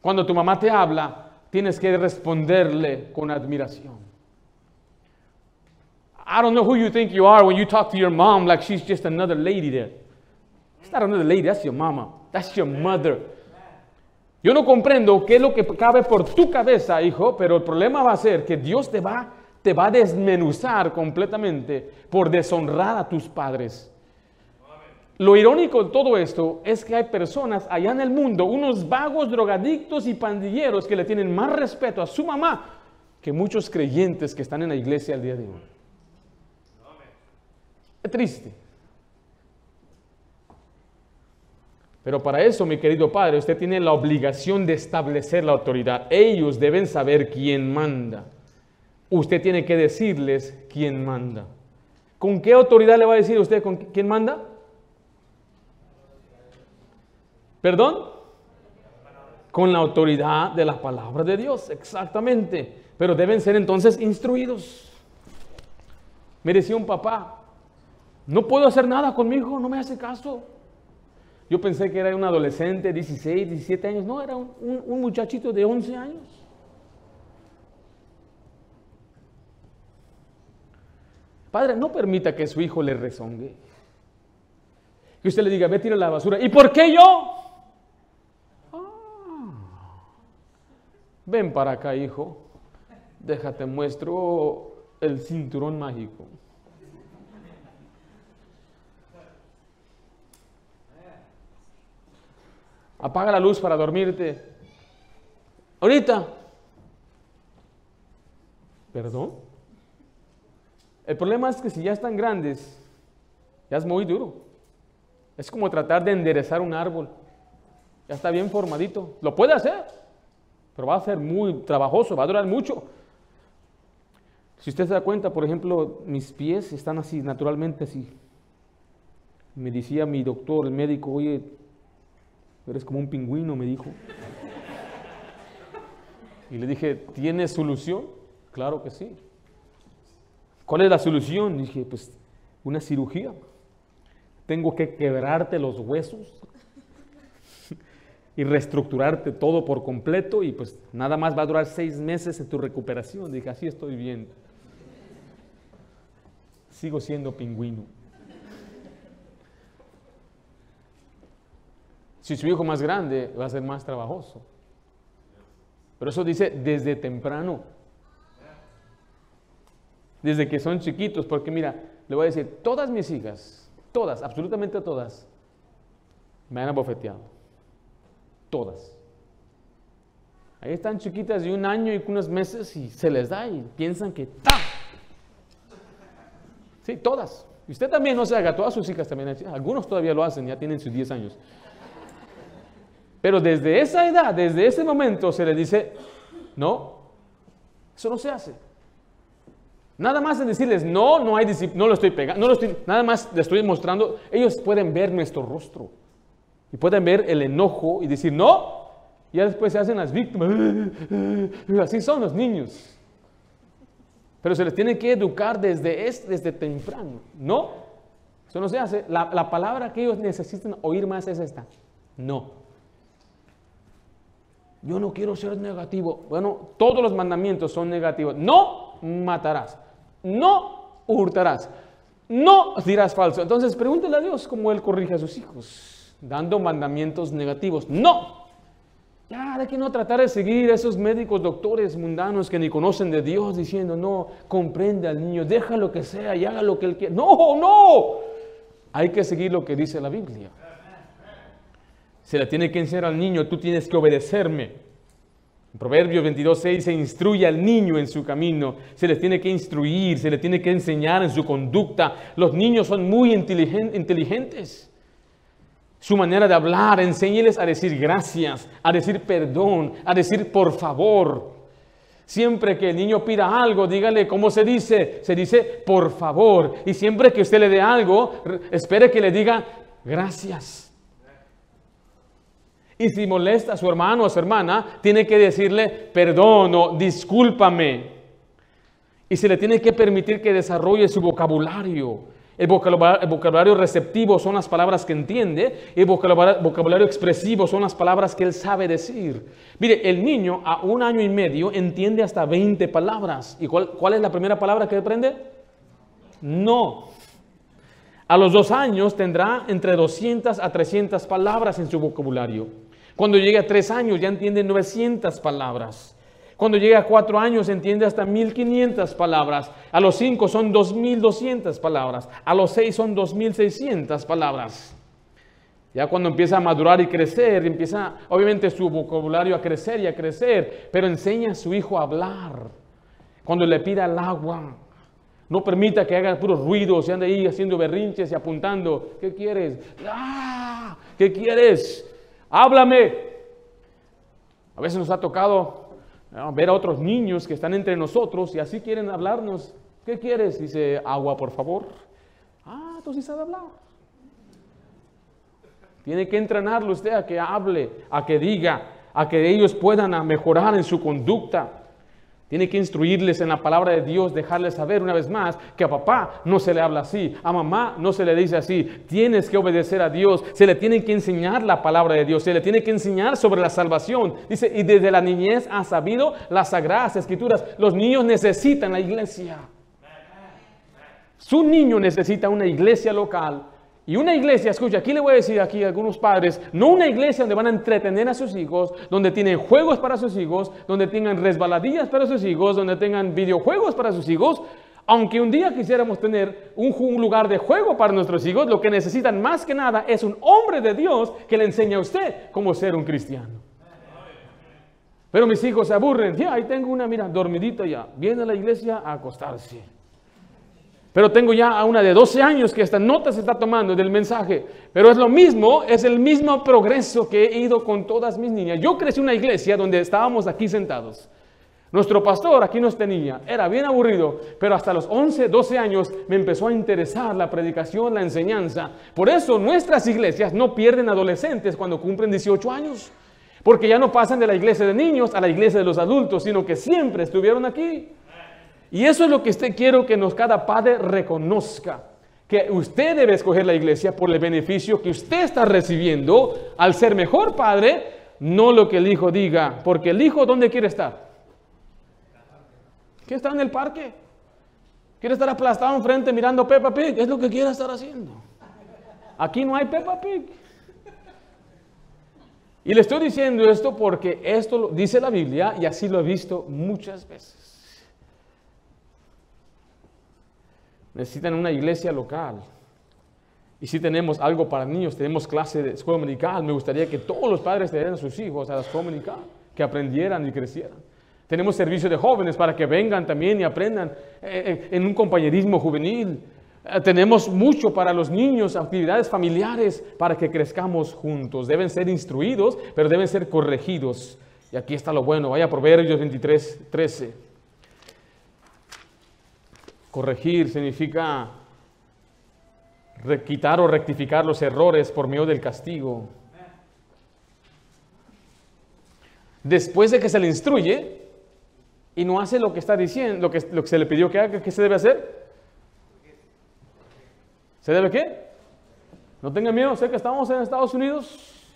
Cuando tu mamá te habla, tienes que responderle con admiración. I don't know who you think you are when you talk to your mom like she's just another lady there. It's not another lady, that's your mama. That's your mother. Yo no comprendo qué es lo que cabe por tu cabeza, hijo, pero el problema va a ser que Dios te va, te va a desmenuzar completamente por deshonrar a tus padres. Lo irónico de todo esto es que hay personas allá en el mundo, unos vagos, drogadictos y pandilleros que le tienen más respeto a su mamá que muchos creyentes que están en la iglesia al día de hoy. Es triste. Pero para eso, mi querido padre, usted tiene la obligación de establecer la autoridad. Ellos deben saber quién manda. Usted tiene que decirles quién manda. ¿Con qué autoridad le va a decir usted con quién manda? ¿Perdón? Con la autoridad de la palabra de Dios, exactamente. Pero deben ser entonces instruidos. Me decía un papá, no puedo hacer nada conmigo, no me hace caso. Yo pensé que era un adolescente, 16, 17 años. No, era un, muchachito de 11 años. Padre, no permita que su hijo le rezongue. Que usted le diga, ve, tira la basura. ¿Y por qué yo? Ven para acá, hijo. Déjate muestro el cinturón mágico. Apaga la luz para dormirte. Ahorita. ¿Perdón? El problema es que si ya están grandes, ya es muy duro. Es como tratar de enderezar un árbol. Ya está bien formadito. Lo puede hacer pero va a ser muy trabajoso, va a durar mucho. Si usted se da cuenta, por ejemplo, mis pies están así, naturalmente así. Me decía mi doctor, el médico, oye, eres como un pingüino, me dijo. Y le dije, ¿tiene solución? Claro que sí. ¿Cuál es la solución? Dije, pues una cirugía. Tengo que quebrarte los huesos y reestructurarte todo por completo y pues nada más va a durar seis meses en tu recuperación. Dije, así estoy bien. Sigo siendo pingüino. Si su hijo más grande va a ser más trabajoso. Pero eso dice desde temprano. Desde que son chiquitos, porque mira, le voy a decir, todas mis hijas, todas, absolutamente todas, me han abofeteado. Todas. Ahí están chiquitas de un año y unos meses y se les da y piensan que ¡ta! Sí, todas. Y usted también no se haga, todas sus hijas también. Algunos todavía lo hacen, ya tienen sus 10 años. Pero desde esa edad, desde ese momento se les dice, no, eso no se hace. Nada más en decirles, no, no hay no lo estoy pegando, no lo estoy, nada más les estoy mostrando, ellos pueden ver nuestro rostro. Y pueden ver el enojo y decir, no. Y ya después se hacen las víctimas. Así son los niños. Pero se les tiene que educar desde, desde temprano. No. Eso no se hace. La palabra que ellos necesitan oír más es esta. No. Yo no quiero ser negativo. Bueno, todos los mandamientos son negativos. No matarás. No hurtarás. No dirás falso. Entonces pregúntale a Dios cómo Él corrige a sus hijos dando mandamientos negativos. No. Ya, de que no tratar de seguir a esos médicos, doctores mundanos que ni conocen de Dios diciendo, no, comprende al niño, deja lo que sea y haga lo que él quiera. No, no. Hay que seguir lo que dice la Biblia. Se le tiene que enseñar al niño, tú tienes que obedecerme. En Proverbios 22.6 se instruye al niño en su camino, se le tiene que instruir, se le tiene que enseñar en su conducta. Los niños son muy inteligentes. Su manera de hablar, enséñeles a decir gracias, a decir perdón, a decir por favor. Siempre que el niño pida algo, dígale cómo se dice. Se dice por favor. Y siempre que usted le dé algo, espere que le diga gracias. Y si molesta a su hermano o a su hermana, tiene que decirle perdón o discúlpame. Y se le tiene que permitir que desarrolle su vocabulario. El vocabulario, receptivo son las palabras que entiende. Y el vocabulario, expresivo son las palabras que él sabe decir. Mire, el niño a un año y medio entiende hasta 20 palabras. ¿Y cuál, cuál es la primera palabra que aprende? No. A los dos años tendrá entre 200 a 300 palabras en su vocabulario. Cuando llega a tres años ya entiende 900 palabras. Cuando llega a cuatro años entiende hasta 1500 palabras. A los cinco son 2200 palabras. A los seis son 2600 palabras. Ya cuando empieza a madurar y crecer, empieza obviamente su vocabulario a crecer y a crecer, pero enseña a su hijo a hablar. Cuando le pida el agua, no permita que haga puros ruidos y ande ahí haciendo berrinches y apuntando. ¿Qué quieres? ¡Ah! ¿Qué quieres? Háblame. A veces nos ha tocado ver a otros niños que están entre nosotros y así quieren hablarnos. ¿Qué quieres? Dice, agua, por favor. Ah, entonces sabe hablar. Tiene que entrenarlo usted a que hable, a que diga, a que ellos puedan mejorar en su conducta. Tiene que instruirles en la palabra de Dios, dejarles saber una vez más que a papá no se le habla así, a mamá no se le dice así. Tienes que obedecer a Dios, se le tiene que enseñar la palabra de Dios, se le tiene que enseñar sobre la salvación. Dice, y desde la niñez ha sabido las sagradas escrituras. Los niños necesitan la iglesia. Su niño necesita una iglesia local y una iglesia, escucha, aquí le voy a decir aquí a algunos padres, no una iglesia donde van a entretener a sus hijos, donde tienen juegos para sus hijos, donde tengan resbaladillas para sus hijos, donde tengan videojuegos para sus hijos. Aunque un día quisiéramos tener un, un lugar de juego para nuestros hijos, lo que necesitan más que nada es un hombre de Dios que le enseñe a usted cómo ser un cristiano. Pero mis hijos se aburren. Ya, ahí tengo una, mira, dormidita ya. Viene a la iglesia a acostarse. Pero tengo ya a una de 12 años que esta nota se está tomando del mensaje. Pero es lo mismo, es el mismo progreso que he ido con todas mis niñas. Yo crecí en una iglesia donde estábamos aquí sentados. Nuestro pastor aquí nos tenía, era bien aburrido, pero hasta los 11, 12 años me empezó a interesar la predicación, la enseñanza. Por eso nuestras iglesias no pierden adolescentes cuando cumplen 18 años, porque ya no pasan de la iglesia de niños a la iglesia de los adultos, sino que siempre estuvieron aquí. Y eso es lo que usted quiero que nos cada padre reconozca. Que usted debe escoger la iglesia por el beneficio que usted está recibiendo al ser mejor padre, no lo que el hijo diga. Porque el hijo, ¿dónde quiere estar? ¿Quiere estar en el parque? ¿Quiere estar aplastado enfrente mirando Peppa Pig? Es lo que quiere estar haciendo. Aquí no hay Peppa Pig. Y le estoy diciendo esto porque esto lo dice la Biblia y así lo he visto muchas veces. Necesitan una iglesia local. Y si tenemos algo para niños, tenemos clase de escuela dominical. Me gustaría que todos los padres trajeran a sus hijos a la escuela dominical, que aprendieran y crecieran. Tenemos servicio de jóvenes para que vengan también y aprendan eh, eh, en un compañerismo juvenil. Eh, tenemos mucho para los niños, actividades familiares para que crezcamos juntos. Deben ser instruidos, pero deben ser corregidos. Y aquí está lo bueno. Vaya a Proverbios 23, 13. Corregir significa quitar o rectificar los errores por medio del castigo. Después de que se le instruye y no hace lo que está diciendo, lo que, lo que se le pidió que haga, ¿qué se debe hacer? ¿Se debe qué? No tenga miedo, sé que estamos en Estados Unidos,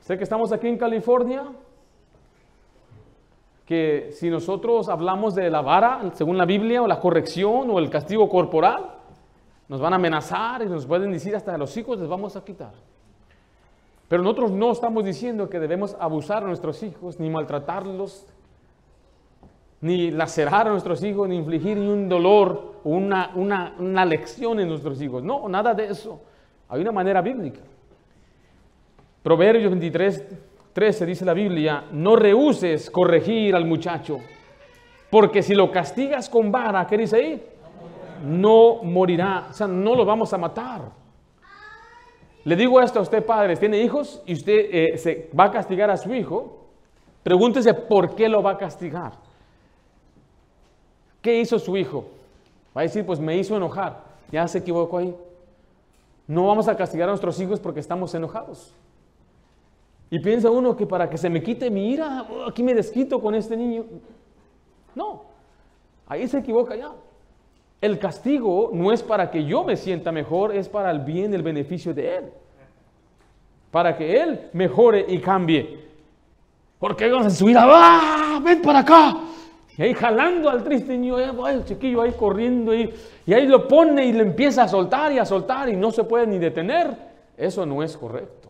sé que estamos aquí en California, que si nosotros hablamos de la vara, según la Biblia, o la corrección o el castigo corporal, nos van a amenazar y nos pueden decir hasta a los hijos les vamos a quitar. Pero nosotros no estamos diciendo que debemos abusar a nuestros hijos, ni maltratarlos, ni lacerar a nuestros hijos, ni infligir ni un dolor una, una, una lección en nuestros hijos. No, nada de eso. Hay una manera bíblica. Proverbios 23, 13 dice la Biblia, no rehuses corregir al muchacho, porque si lo castigas con vara, ¿qué dice ahí? No morirá, o sea, no lo vamos a matar. Le digo esto a usted, padres, tiene hijos y usted eh, se va a castigar a su hijo, pregúntese por qué lo va a castigar. ¿Qué hizo su hijo? Va a decir, pues me hizo enojar. Ya se equivocó ahí. No vamos a castigar a nuestros hijos porque estamos enojados. Y piensa uno que para que se me quite mi ira, oh, aquí me desquito con este niño. No, ahí se equivoca ya. El castigo no es para que yo me sienta mejor, es para el bien el beneficio de él. Para que él mejore y cambie. Porque a su vida, ¡ah! ¡Ven para acá! Y ahí jalando al triste niño, el chiquillo ahí corriendo y, y ahí lo pone y le empieza a soltar y a soltar y no se puede ni detener. Eso no es correcto.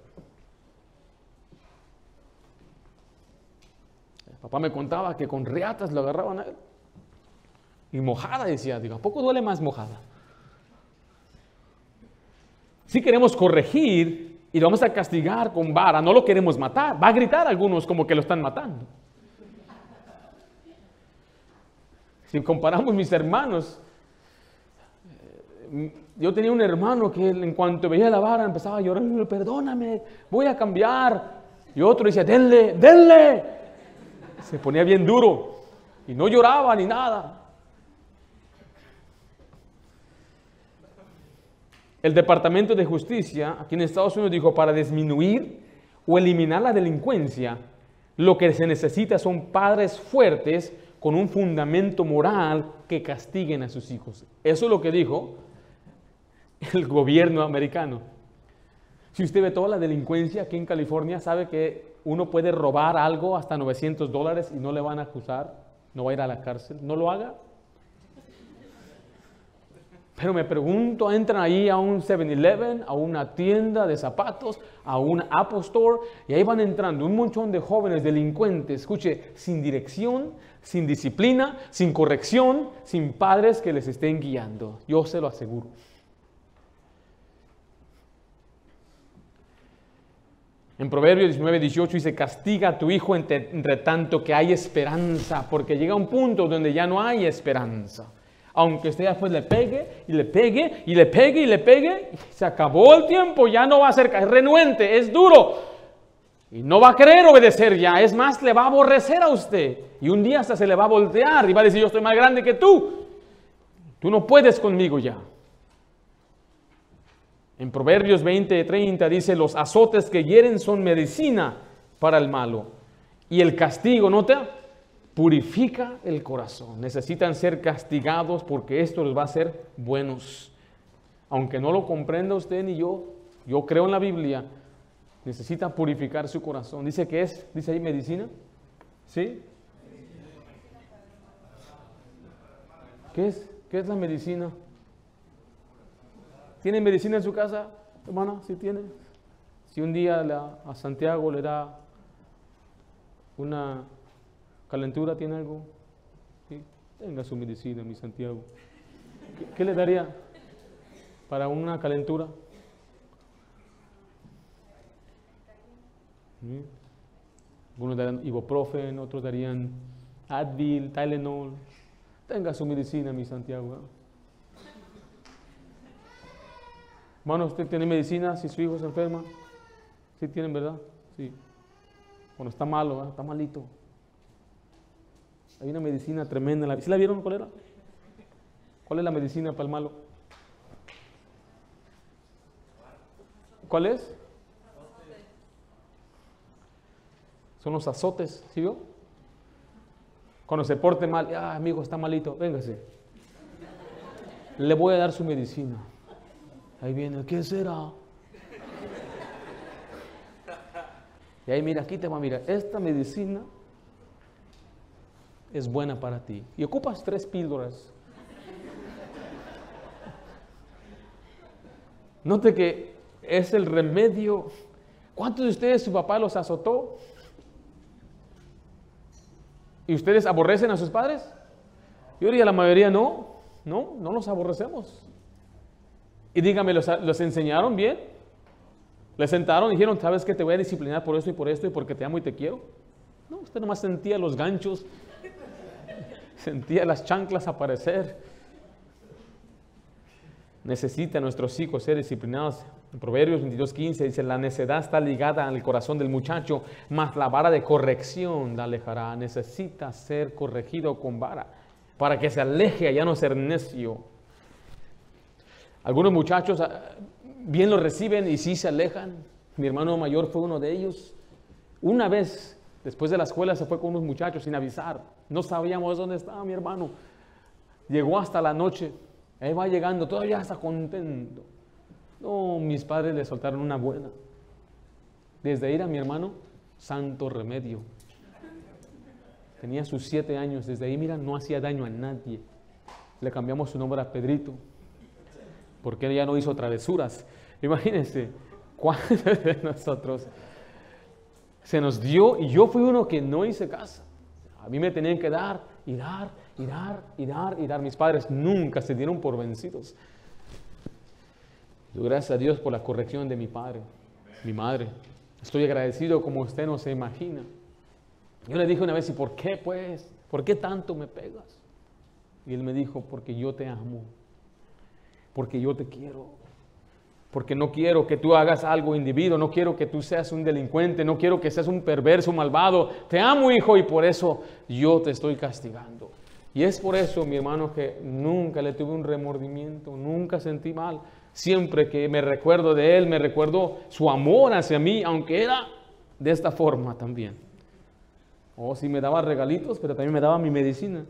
Papá me contaba que con riatas lo agarraban a él. Y mojada decía, digo, ¿a poco duele más mojada? Si queremos corregir y lo vamos a castigar con vara, no lo queremos matar. Va a gritar algunos como que lo están matando. Si comparamos mis hermanos, eh, yo tenía un hermano que en cuanto veía la vara empezaba a llorar, perdóname, voy a cambiar. Y otro decía, denle, denle. Se ponía bien duro y no lloraba ni nada. El Departamento de Justicia aquí en Estados Unidos dijo, para disminuir o eliminar la delincuencia, lo que se necesita son padres fuertes con un fundamento moral que castiguen a sus hijos. Eso es lo que dijo el gobierno americano. Si usted ve toda la delincuencia aquí en California, sabe que uno puede robar algo hasta 900 dólares y no le van a acusar, no va a ir a la cárcel. No lo haga. Pero me pregunto, entran ahí a un 7-Eleven, a una tienda de zapatos, a un Apple Store, y ahí van entrando un montón de jóvenes delincuentes, escuche, sin dirección, sin disciplina, sin corrección, sin padres que les estén guiando. Yo se lo aseguro. En Proverbios 19, 18 dice, castiga a tu hijo entre, tanto que hay esperanza, porque llega un punto donde ya no hay esperanza aunque usted después le pegue y le pegue y le pegue y le pegue, se acabó el tiempo, ya no va a ser, es renuente, es duro. Y no va a querer obedecer ya, es más, le va a aborrecer a usted. Y un día hasta se le va a voltear y va a decir, yo estoy más grande que tú. Tú no puedes conmigo ya. En Proverbios 20, 30 dice, los azotes que hieren son medicina para el malo. Y el castigo, ¿nota? purifica el corazón. Necesitan ser castigados porque esto les va a hacer buenos. Aunque no lo comprenda usted ni yo, yo creo en la Biblia, necesita purificar su corazón. Dice que es, dice ahí medicina. ¿Sí? ¿Qué es? ¿Qué es la medicina? ¿Tiene medicina en su casa, hermana? ¿Sí tiene? Si un día a Santiago le da una ¿Calentura tiene algo? Tenga su medicina, mi Santiago. ¿Qué, le daría para una calentura? Algunos darían ibuprofen, otros darían Advil, Tylenol. Tenga su medicina, mi Santiago. Hermano, ¿usted tiene medicina si su hijo se enferma? ¿Sí tienen, verdad? Sí. Bueno, está malo, está malito. Hay una medicina tremenda. ¿Sí la vieron cuál era? ¿Cuál es la medicina para el malo? ¿Cuál es? Son los azotes, ¿sí vio? Cuando se porte mal, ah, amigo, está malito, véngase. Le voy a dar su medicina. Ahí viene, ¿qué será? Y ahí mira, aquí te va, mira, esta medicina es buena para ti. Y ocupas tres píldoras. Note que es el remedio. ¿Cuántos de ustedes su papá los azotó? ¿Y ustedes aborrecen a sus padres? Yo diría la mayoría no, no, no los aborrecemos. Y dígame, ¿los, los enseñaron bien? Le sentaron y dijeron, ¿sabes que te voy a disciplinar por esto y por esto y porque te amo y te quiero? No, usted nomás sentía los ganchos, sentía las chanclas aparecer. Necesita nuestros hijos ser disciplinados. En Proverbios 22.15 dice, la necedad está ligada al corazón del muchacho, mas la vara de corrección la alejará. Necesita ser corregido con vara para que se aleje a ya no ser necio. Algunos muchachos ah, bien lo reciben y sí se alejan. Mi hermano mayor fue uno de ellos. Una vez, después de la escuela, se fue con unos muchachos sin avisar. No sabíamos dónde estaba mi hermano. Llegó hasta la noche. Ahí va llegando, todavía está contento. No, mis padres le soltaron una buena. Desde ahí a mi hermano, santo remedio. Tenía sus siete años. Desde ahí, mira, no hacía daño a nadie. Le cambiamos su nombre a Pedrito porque él ya no hizo travesuras. Imagínense, ¿cuántos de nosotros se nos dio y yo fui uno que no hice caso? A mí me tenían que dar y dar y dar y dar y dar. Mis padres nunca se dieron por vencidos. Gracias a Dios por la corrección de mi padre, mi madre. Estoy agradecido como usted no se imagina. Yo le dije una vez, ¿y por qué pues? ¿Por qué tanto me pegas? Y él me dijo, porque yo te amo porque yo te quiero. Porque no quiero que tú hagas algo individuo, no quiero que tú seas un delincuente, no quiero que seas un perverso, malvado. Te amo, hijo, y por eso yo te estoy castigando. Y es por eso, mi hermano, que nunca le tuve un remordimiento, nunca sentí mal. Siempre que me recuerdo de él, me recuerdo su amor hacia mí, aunque era de esta forma también. O oh, si me daba regalitos, pero también me daba mi medicina.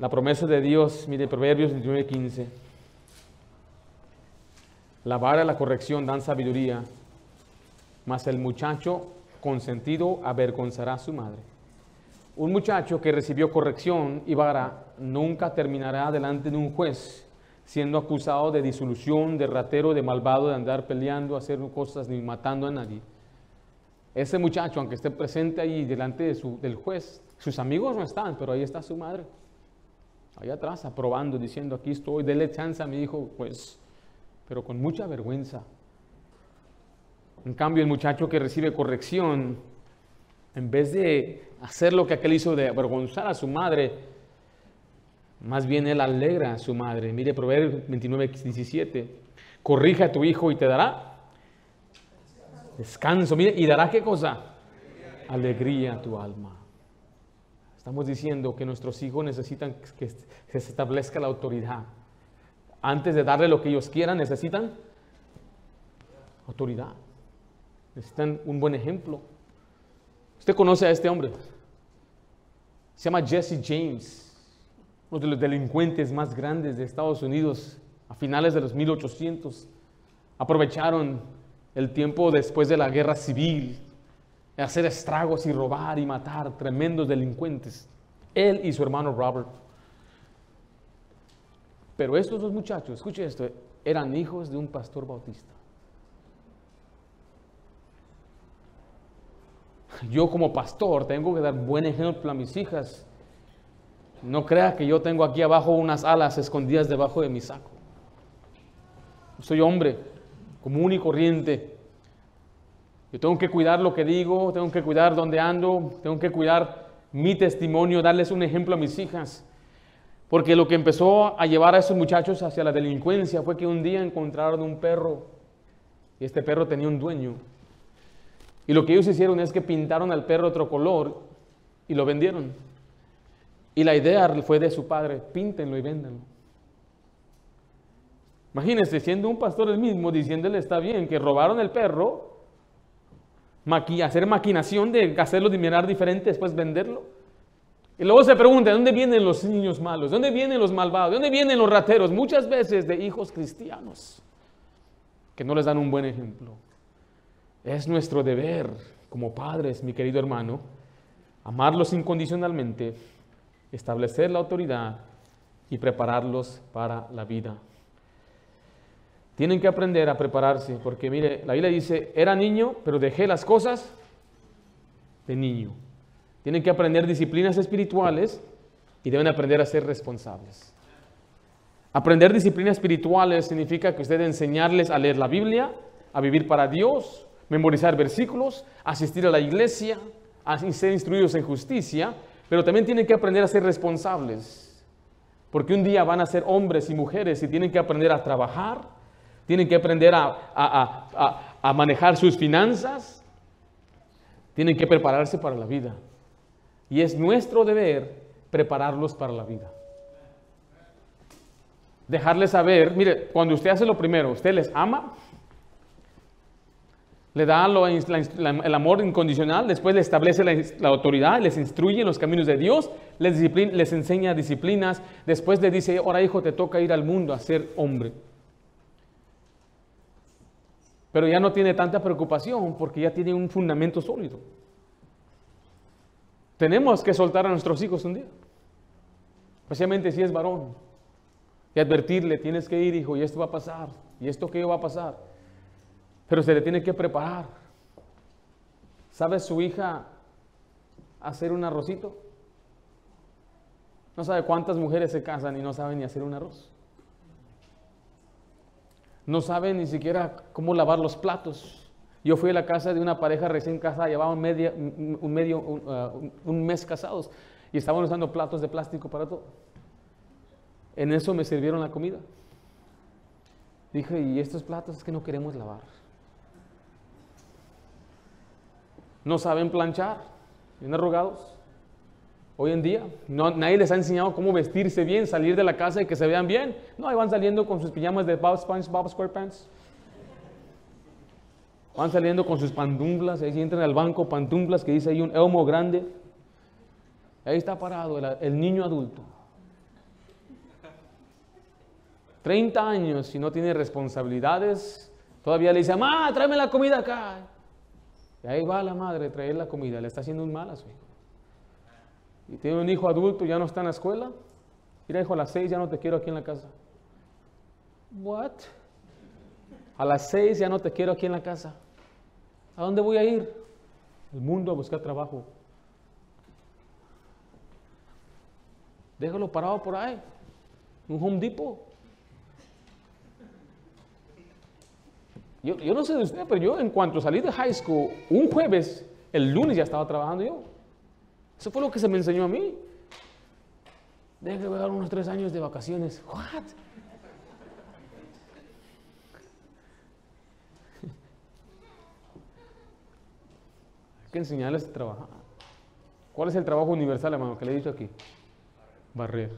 La promesa de Dios, mire, Proverbios 19:15. La vara la corrección dan sabiduría, mas el muchacho consentido avergonzará a su madre. Un muchacho que recibió corrección y vara nunca terminará delante de un juez siendo acusado de disolución, de ratero, de malvado, de andar peleando, hacer cosas ni matando a nadie. Ese muchacho, aunque esté presente ahí delante de del juez, sus amigos no están, pero ahí está su madre ahí atrás aprobando, diciendo, aquí estoy, dele chance a mi hijo, pues, pero con mucha vergüenza. En cambio, el muchacho que recibe corrección, en vez de hacer lo que aquel hizo de avergonzar a su madre, más bien él alegra a su madre. Mire Proverbios 29, 17. Corrige a tu hijo y te dará descanso. Mire, ¿y dará qué cosa? Alegría a tu alma. Estamos diciendo que nuestros hijos necesitan que se establezca la autoridad. Antes de darle lo que ellos quieran, necesitan autoridad. Necesitan un buen ejemplo. Usted conoce a este hombre. Se llama Jesse James, uno de los delincuentes más grandes de Estados Unidos a finales de los 1800. Aprovecharon el tiempo después de la guerra civil hacer estragos y robar y matar, tremendos delincuentes. Él y su hermano Robert. Pero estos dos muchachos, escuche esto, eran hijos de un pastor bautista. Yo como pastor tengo que dar buen ejemplo a mis hijas. No crea que yo tengo aquí abajo unas alas escondidas debajo de mi saco. Soy hombre común y corriente yo tengo que cuidar lo que digo, tengo que cuidar dónde ando, tengo que cuidar mi testimonio, darles un ejemplo a mis hijas. Porque lo que empezó a llevar a esos muchachos hacia la delincuencia fue que un día encontraron un perro y este perro tenía un dueño. Y lo que ellos hicieron es que pintaron al perro otro color y lo vendieron. Y la idea fue de su padre, píntenlo y véndanlo. Imagínense, siendo un pastor el mismo, diciéndole está bien que robaron el perro, hacer maquinación de hacerlo mirar diferente, después venderlo. Y luego se pregunta, ¿de dónde vienen los niños malos? ¿De dónde vienen los malvados? ¿De dónde vienen los rateros? Muchas veces de hijos cristianos que no les dan un buen ejemplo. Es nuestro deber como padres, mi querido hermano, amarlos incondicionalmente, establecer la autoridad y prepararlos para la vida. Tienen que aprender a prepararse, porque mire, la Biblia dice, era niño, pero dejé las cosas de niño. Tienen que aprender disciplinas espirituales y deben aprender a ser responsables. Aprender disciplinas espirituales significa que usted enseñarles a leer la Biblia, a vivir para Dios, memorizar versículos, asistir a la iglesia, a ser instruidos en justicia, pero también tienen que aprender a ser responsables. Porque un día van a ser hombres y mujeres y tienen que aprender a trabajar, tienen que aprender a, manejar sus finanzas, tienen que prepararse para la vida. Y es nuestro deber prepararlos para la vida. Dejarles saber, mire, cuando usted hace lo primero, usted les ama, le da el amor incondicional, después le establece la, autoridad, les instruye en los caminos de Dios, les, les enseña disciplinas, después le dice, ahora hijo, te toca ir al mundo a ser hombre. Pero ya no tiene tanta preocupación porque ya tiene un fundamento sólido. Tenemos que soltar a nuestros hijos un día, especialmente si es varón, y advertirle, tienes que ir, hijo, y esto va a pasar, y esto que va a pasar. Pero se le tiene que preparar. ¿Sabe su hija hacer un arrocito? No sabe cuántas mujeres se casan y no saben ni hacer un arroz. No saben ni siquiera cómo lavar los platos. Yo fui a la casa de una pareja recién casada, llevaban media, un, medio, uh, un mes casados y estaban usando platos de plástico para todo. En eso me sirvieron la comida. Dije, ¿y estos platos es que no queremos lavar? no saben planchar, bien arrugados. Hoy en día, nadie les ha enseñado cómo vestirse bien, salir de la casa y que se vean bien. No, ahí van saliendo con sus pijamas de Bob Bob SquarePants. Van saliendo con sus pantumblas, ahí entran al banco, pantumblas que dice ahí un elmo grande. Ahí está parado el, niño adulto. 30 años y no tiene responsabilidades. Todavía le dice, mamá, tráeme la comida acá. Y ahí va la madre traer la comida, le está haciendo un mal a su hijo. Y tiene un hijo adulto, ya no está en la escuela. Mira, hijo, a las seis ya no te quiero aquí en la casa. What? A las seis ya no te quiero aquí en la casa. ¿A dónde voy a ir? El mundo a buscar trabajo. Déjalo parado por ahí. Un Home Depot. Yo, no sé de usted, pero yo en cuanto salí de high school, un jueves, el lunes ya estaba trabajando yo. Eso fue lo que se me enseñó a mí. Déjame dar unos tres años de vacaciones. What? Hay que enseñarles a trabajar. ¿Cuál es el trabajo universal, hermano, que le he dicho aquí? Barrer.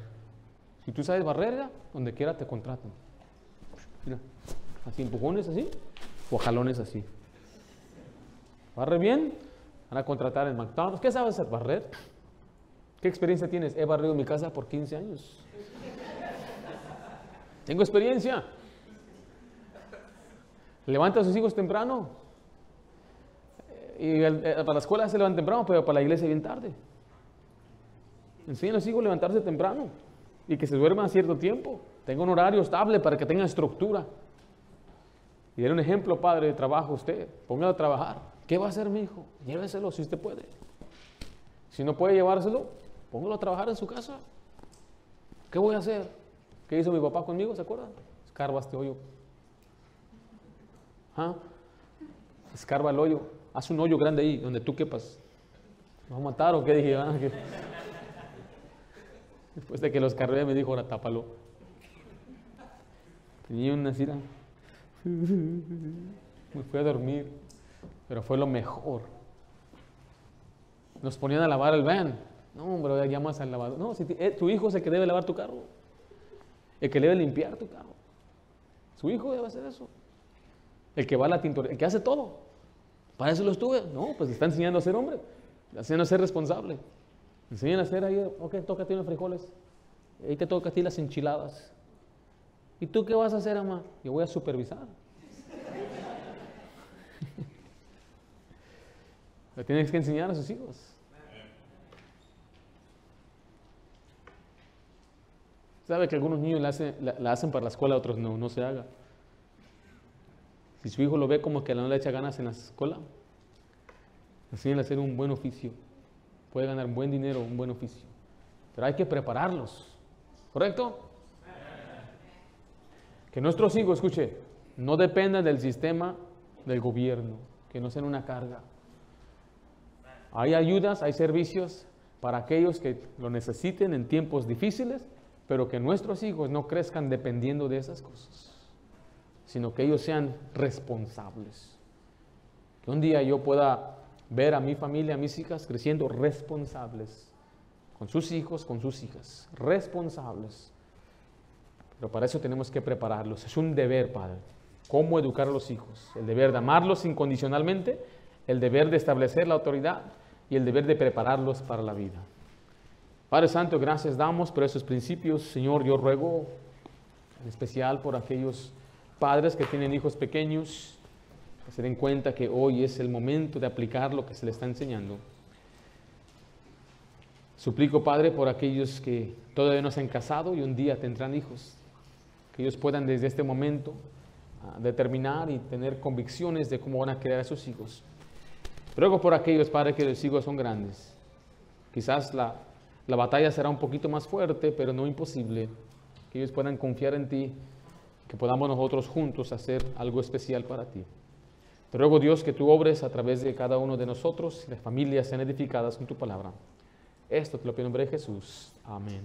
Si tú sabes barrer, donde quiera te contratan. Mira, así empujones, así o jalones así. ¿Barre bien? Van a contratar en McDonald's. ¿Qué sabes hacer? ¿Barrer? ¿Qué experiencia tienes? He barrido mi casa por 15 años. Tengo experiencia. Levanta a sus hijos temprano. Y eh, para la escuela se levantan temprano, pero para la iglesia bien tarde. Enseña a los hijos a levantarse temprano y que se duerman a cierto tiempo. Tenga un horario estable para que tengan estructura. Y era un ejemplo, padre, de trabajo usted. Póngalo a trabajar. ¿Qué va a hacer mi hijo? Lléveselo si usted puede. Si no puede llevárselo, póngalo a trabajar en su casa. ¿Qué voy a hacer? ¿Qué hizo mi papá conmigo? ¿Se acuerdan? Escarba este hoyo. ¿Ah? Escarba el hoyo. Haz un hoyo grande ahí, donde tú quepas. ¿Me va a matar o qué dije? Ah, Después de que los cargué me dijo, ahora tápalo. Tenía una cira. Me fui a dormir, pero fue lo mejor. Nos ponían a lavar el van. No, hombre, llamas al lavador. No, si eh, tu hijo es el que debe lavar tu carro. El que debe limpiar tu carro. Su hijo debe hacer eso. El que va a la tintorería, el que hace todo. Para eso lo estuve. No, pues le está enseñando a ser hombre. Le enseñando a ser responsable. enseñan a hacer ahí, ok, toca a ti los frijoles. Ahí te toca a ti las enchiladas. ¿Y tú qué vas a hacer, mamá? Yo voy a supervisar. Le tienes que enseñar a sus hijos. ¿Sabe que algunos niños la hacen, para la escuela, otros no? No se haga. Si su hijo lo ve como que no le echa ganas en la escuela, enseñan a hacer un buen oficio. Puede ganar buen dinero, un buen oficio. Pero hay que prepararlos. ¿Correcto? Que nuestros hijos, escuche, no dependan del sistema del gobierno, que no sean una carga. Hay ayudas, hay servicios para aquellos que lo necesiten en tiempos difíciles, pero que nuestros hijos no crezcan dependiendo de esas cosas, sino que ellos sean responsables. Que un día yo pueda ver a mi familia, a mis hijas creciendo responsables, con sus hijos, con sus hijas, responsables. Pero para eso tenemos que prepararlos. Es un deber, Padre. ¿Cómo educar a los hijos? El deber de amarlos incondicionalmente, el deber de establecer la autoridad y el deber de prepararlos para la vida. Padre Santo, gracias damos por esos principios. Señor, yo ruego en especial por aquellos padres que tienen hijos pequeños, que se den cuenta que hoy es el momento de aplicar lo que se les está enseñando. Suplico, Padre, por aquellos que todavía no se han casado y un día tendrán hijos, que ellos puedan desde este momento ah, determinar y tener convicciones de cómo van a crear a sus hijos. Ruego por aquellos, Padre, que los hijos son grandes. Quizás la, la batalla será un poquito más fuerte, pero no imposible. Que ellos puedan confiar en ti, que podamos nosotros juntos hacer algo especial para ti. Te ruego, Dios, que tú obres a través de cada uno de nosotros y las familias sean edificadas con tu palabra. Esto te lo pido en nombre de Jesús. Amén.